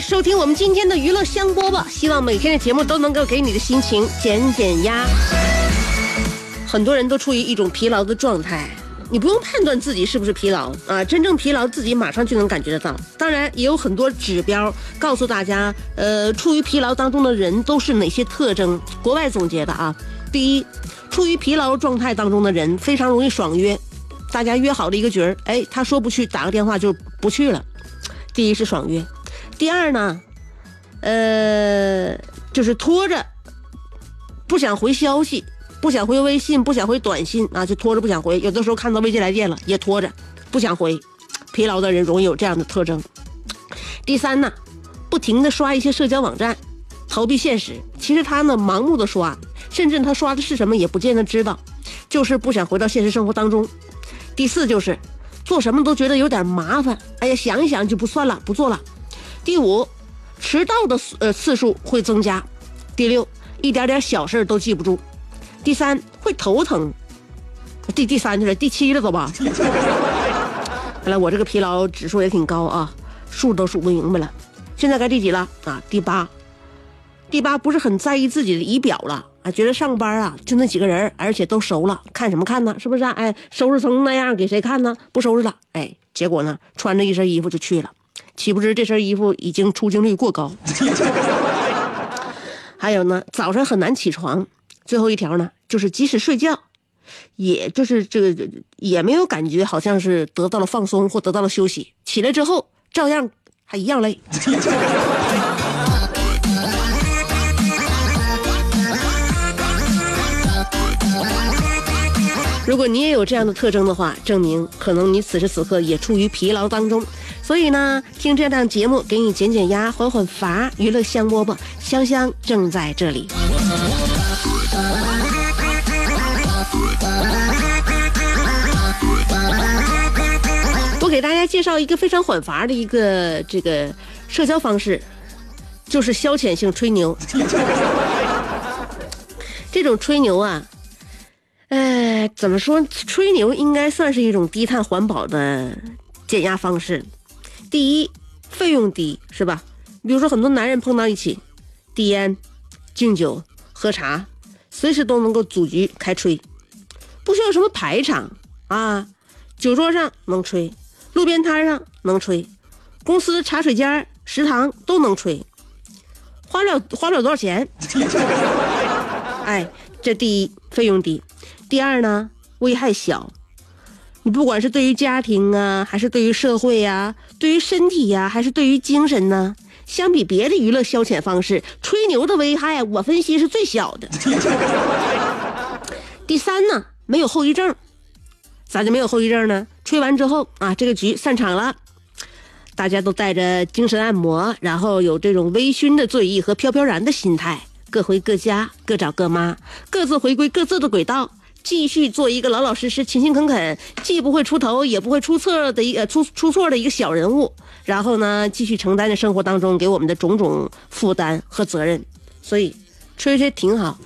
收听我们今天的娱乐香饽饽，希望每天的节目都能够给你的心情减减压。很多人都处于一种疲劳的状态，你不用判断自己是不是疲劳啊，真正疲劳自己马上就能感觉得到。当然，也有很多指标告诉大家，呃，处于疲劳当中的人都是哪些特征？国外总结的啊，第一，处于疲劳状态当中的人非常容易爽约，大家约好了一个局儿，哎，他说不去，打个电话就不去了。第一是爽约，第二呢，呃，就是拖着，不想回消息，不想回微信，不想回短信啊，就拖着不想回。有的时候看到未接来电了，也拖着，不想回。疲劳的人容易有这样的特征。第三呢，不停的刷一些社交网站，逃避现实。其实他呢，盲目的刷，甚至他刷的是什么也不见得知道，就是不想回到现实生活当中。第四就是。做什么都觉得有点麻烦，哎呀，想一想就不算了，不做了。第五，迟到的呃次数会增加。第六，一点点小事都记不住。第三，会头疼。第第三就是第七了，走吧。看来我这个疲劳指数也挺高啊，数都数不明白了。现在该第几了啊？第八。第八不是很在意自己的仪表了。啊，觉得上班啊就那几个人，而且都熟了，看什么看呢？是不是？哎，收拾成那样给谁看呢？不收拾了，哎，结果呢，穿着一身衣服就去了，岂不知这身衣服已经出镜率过高。还有呢，早上很难起床。最后一条呢，就是即使睡觉，也就是这个也没有感觉，好像是得到了放松或得到了休息。起来之后，照样还一样累。如果你也有这样的特征的话，证明可能你此时此刻也处于疲劳当中。所以呢，听这档节目给你减减压、缓缓乏。娱乐香饽饽，香香正在这里。我给大家介绍一个非常缓乏的一个这个社交方式，就是消遣性吹牛。这种吹牛啊。哎，怎么说？吹牛应该算是一种低碳环保的减压方式。第一，费用低，是吧？比如说，很多男人碰到一起，递烟、敬酒、喝茶，随时都能够组局开吹，不需要什么排场啊。酒桌上能吹，路边摊上能吹，公司茶水间、食堂都能吹，花了花不了多少钱。哎，这第一，费用低。第二呢，危害小，你不管是对于家庭啊，还是对于社会呀，对于身体呀，还是对于精神呢，相比别的娱乐消遣方式，吹牛的危害，我分析是最小的。第三呢，没有后遗症，咋就没有后遗症呢？吹完之后啊，这个局散场了，大家都带着精神按摩，然后有这种微醺的醉意和飘飘然的心态，各回各家，各找各妈，各自回归各自的轨道。继续做一个老老实实、勤勤恳恳，既不会出头也不会出错的一个出出错的一个小人物。然后呢，继续承担着生活当中给我们的种种负担和责任。所以，吹吹挺好。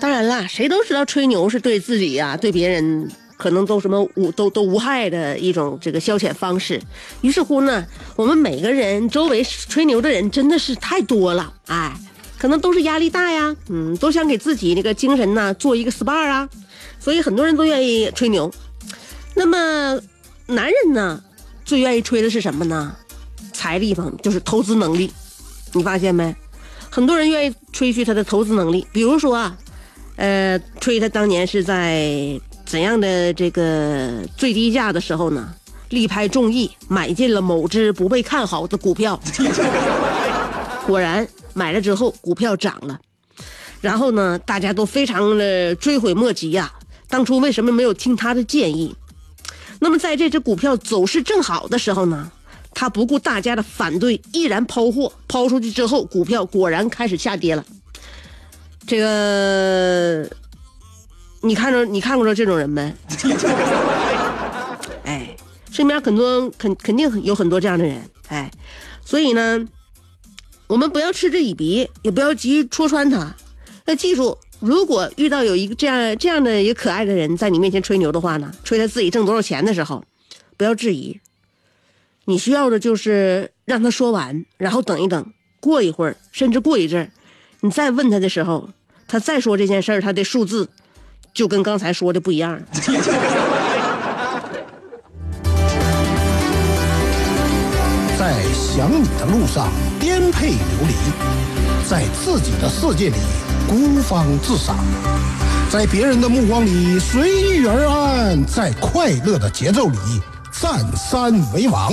当然啦，谁都知道吹牛是对自己呀，对别人。可能都什么无都都无害的一种这个消遣方式，于是乎呢，我们每个人周围吹牛的人真的是太多了，哎，可能都是压力大呀，嗯，都想给自己那个精神呢做一个 SPA 啊，所以很多人都愿意吹牛。那么男人呢，最愿意吹的是什么呢？财力方，就是投资能力。你发现没？很多人愿意吹嘘他的投资能力，比如说啊，呃，吹他当年是在怎样的这个最低价的时候呢，力排众议买进了某只不被看好的股票，果然买了之后股票涨了，然后呢，大家都非常的追悔莫及呀，当初为什么没有听他的建议？那么在这只股票走势正好的时候呢？他不顾大家的反对，毅然抛货。抛出去之后，股票果然开始下跌了。这个，你看着你看过着这种人没？哎，身边很多肯肯定有很多这样的人。哎，所以呢，我们不要嗤之以鼻，也不要急于戳穿他。要记住，如果遇到有一个这样这样的一个可爱的人在你面前吹牛的话呢，吹他自己挣多少钱的时候，不要质疑。你需要的就是让他说完，然后等一等，过一会儿，甚至过一阵儿，你再问他的时候，他再说这件事儿，他的数字就跟刚才说的不一样。在想你的路上颠沛流离，在自己的世界里孤芳自赏，在别人的目光里随遇而安，在快乐的节奏里。占山为王，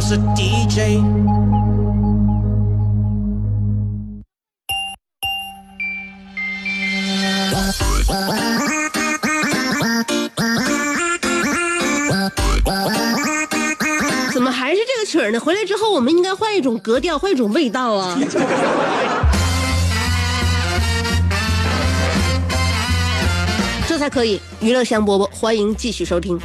是 DJ。怎么还是这个曲儿呢？回来之后，我们应该换一种格调，换一种味道啊！这才可以。娱乐香饽饽，欢迎继续收听。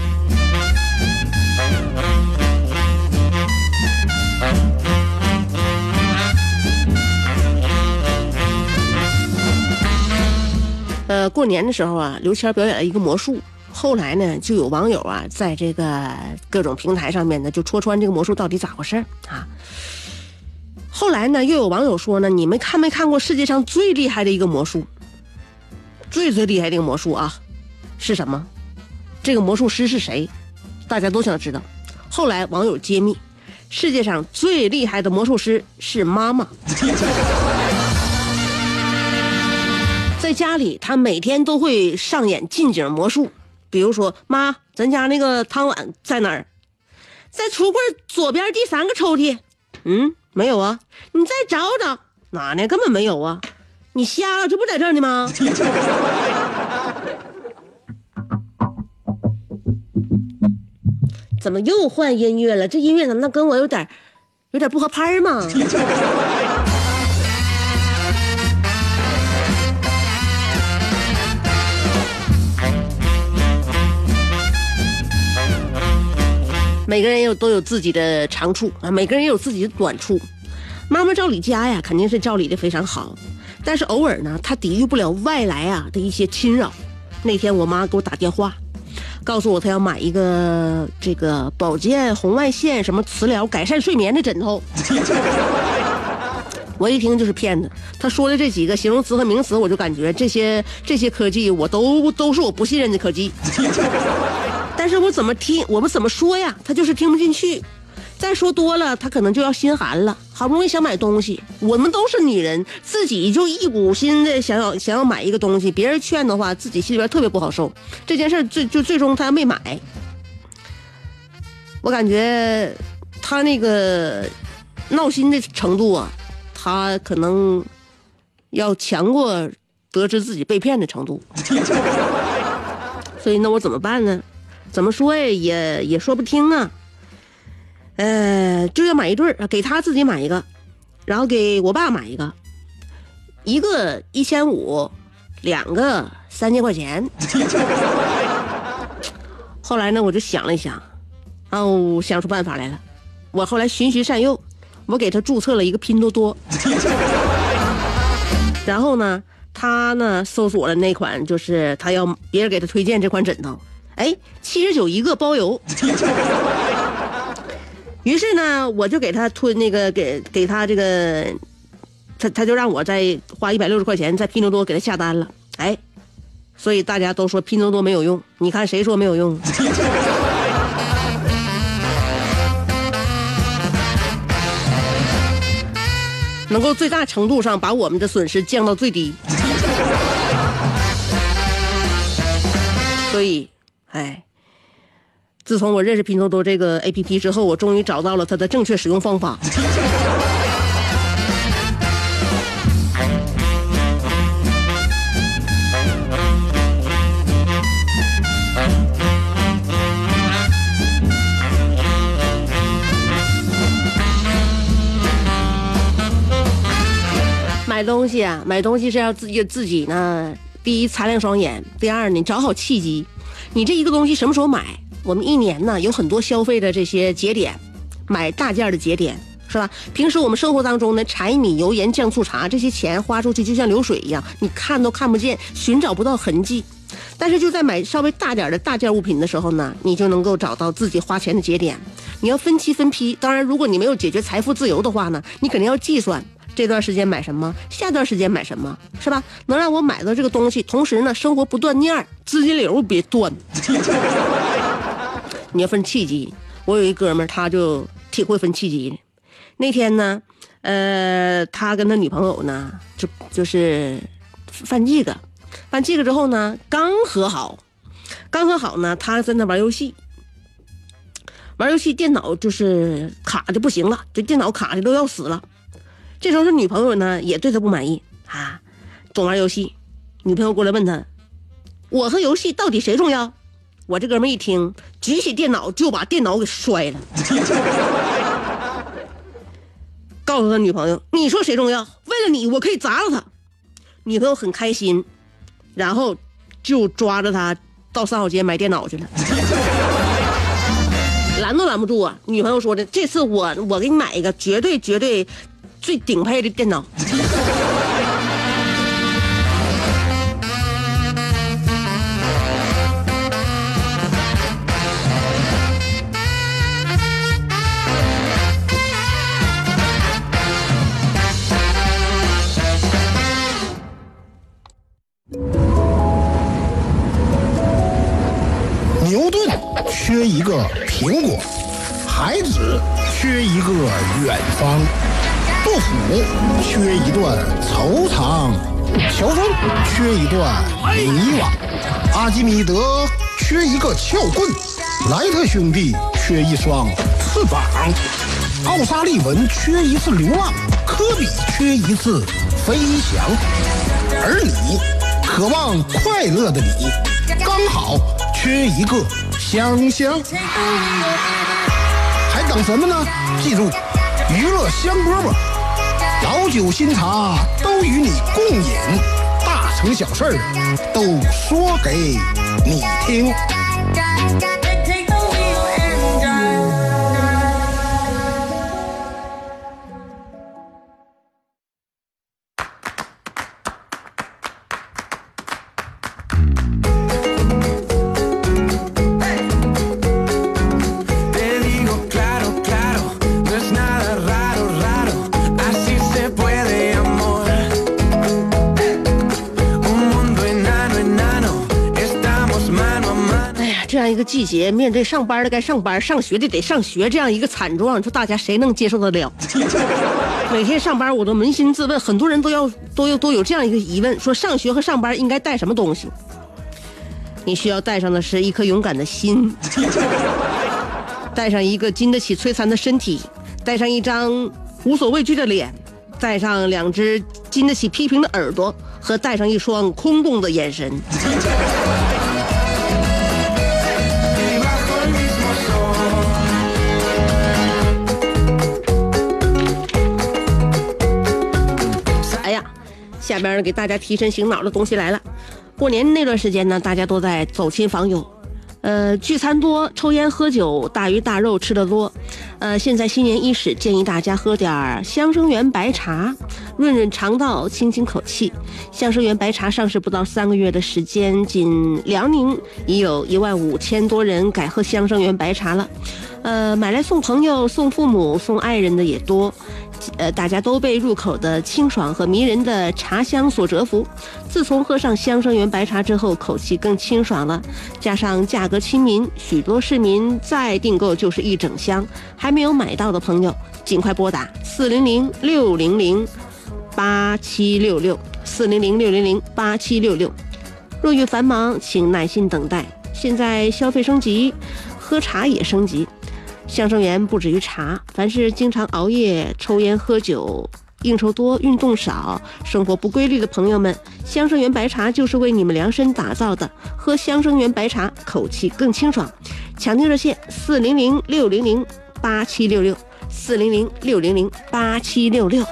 过年的时候啊，刘谦表演了一个魔术，后来呢，就有网友啊，在这个各种平台上面呢，就戳穿这个魔术到底咋回事啊。后来呢，又有网友说呢，你们看没看过世界上最厉害的一个魔术？最最厉害的一个魔术啊，是什么？这个魔术师是谁？大家都想知道。后来网友揭秘，世界上最厉害的魔术师是妈妈。在家里，他每天都会上演近景魔术，比如说，妈，咱家那个汤碗在哪儿？在橱柜左边第三个抽屉。嗯，没有啊，你再找找，哪呢？根本没有啊，你瞎了？这不在这儿呢吗？怎么又换音乐了？这音乐怎么跟我有点，有点不合拍吗？每个人有都有自己的长处啊，每个人也有自己的短处。妈妈照理家呀，肯定是照理的非常好，但是偶尔呢，她抵御不了外来啊的一些侵扰。那天我妈给我打电话，告诉我她要买一个这个保健红外线什么磁疗改善睡眠的枕头。我一听就是骗子，他说的这几个形容词和名词，我就感觉这些这些科技我都都是我不信任的科技。但是我怎么听，我们怎么说呀？他就是听不进去。再说多了，他可能就要心寒了。好不容易想买东西，我们都是女人，自己就一股心的想要想要买一个东西，别人劝的话，自己心里边特别不好受。这件事最就最终他没买。我感觉他那个闹心的程度啊，他可能要强过得知自己被骗的程度。所以那我怎么办呢？怎么说呀，也也说不听啊。呃，就要买一对儿，给他自己买一个，然后给我爸买一个，一个一千五，两个三千块钱。后来呢，我就想了一想，哦，想出办法来了。我后来循循善诱，我给他注册了一个拼多多。然后呢，他呢搜索了那款，就是他要别人给他推荐这款枕头，哎，七十九一个包邮。于是呢，我就给他推那个给给他这个，他他就让我再花一百六十块钱在拼多多给他下单了，哎，所以大家都说拼多多没有用，你看谁说没有用？能够最大程度上把我们的损失降到最低。所以，哎。自从我认识拼多多这个 A P P 之后，我终于找到了它的正确使用方法。买东西啊，买东西是要自己自己呢。第一，擦亮双眼；第二，你找好契机。你这一个东西什么时候买？我们一年呢有很多消费的这些节点，买大件的节点是吧？平时我们生活当中呢，柴米油盐酱醋茶这些钱花出去就像流水一样，你看都看不见，寻找不到痕迹。但是就在买稍微大点的大件物品的时候呢，你就能够找到自己花钱的节点。你要分期分批，当然如果你没有解决财富自由的话呢，你肯定要计算这段时间买什么，下段时间买什么，是吧？能让我买到这个东西，同时呢生活不断念，资金流别断。你要分契机，我有一哥们儿，他就挺会分契机的。那天呢，呃，他跟他女朋友呢，就就是犯这个，犯这个之后呢，刚和好，刚和好呢，他在那玩游戏，玩游戏电脑就是卡的不行了，这电脑卡的都要死了。这时候他女朋友呢也对他不满意啊，总玩游戏。女朋友过来问他，我和游戏到底谁重要？我这哥们一听，举起电脑就把电脑给摔了，告诉他女朋友：“你说谁重要？为了你，我可以砸了他。”女朋友很开心，然后就抓着他到三好街买电脑去了，拦都拦不住啊！女朋友说的：“这次我我给你买一个绝对绝对最顶配的电脑。”缺一个苹果，孩子缺一个远方，杜甫缺一段惆怅，乔峰缺一段迷惘，阿基米德缺一个撬棍，莱特兄弟缺一双翅膀，奥沙利文缺一次流浪，科比缺一次飞翔，而你，渴望快乐的你，刚好缺一个。香香，还等什么呢？记住，娱乐香饽饽，老酒新茶都与你共饮，大成小事都说给你听。一个季节，面对上班的该上班，上学的得上学，这样一个惨状，你说大家谁能接受得了？每天上班我都扪心自问，很多人都要都有都有这样一个疑问：说上学和上班应该带什么东西？你需要带上的是一颗勇敢的心，带上一个经得起摧残的身体，带上一张无所畏惧的脸，带上两只经得起批评的耳朵，和带上一双空洞的眼神。下边给大家提神醒脑的东西来了。过年那段时间呢，大家都在走亲访友，呃，聚餐多，抽烟喝酒，大鱼大肉吃的多。呃，现在新年伊始，建议大家喝点香生源白茶，润润肠道，清清口气。香生源白茶上市不到三个月的时间，仅辽宁已有一万五千多人改喝香生源白茶了。呃，买来送朋友、送父母、送爱人的也多。呃，大家都被入口的清爽和迷人的茶香所折服。自从喝上香生源白茶之后，口气更清爽了。加上价格亲民，许多市民再订购就是一整箱。还没有买到的朋友，尽快拨打四零零六零零八七六六四零零六零零八七六六。若遇繁忙，请耐心等待。现在消费升级，喝茶也升级。香生源不止于茶，凡是经常熬夜、抽烟、喝酒、应酬多、运动少、生活不规律的朋友们，香生源白茶就是为你们量身打造的。喝香生源白茶，口气更清爽。抢订热线：四零零六零零八七六六，四零零六零零八七六六。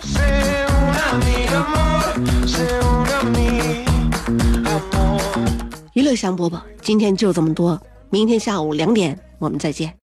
娱乐香饽饽，今天就这么多，明天下午两点我们再见。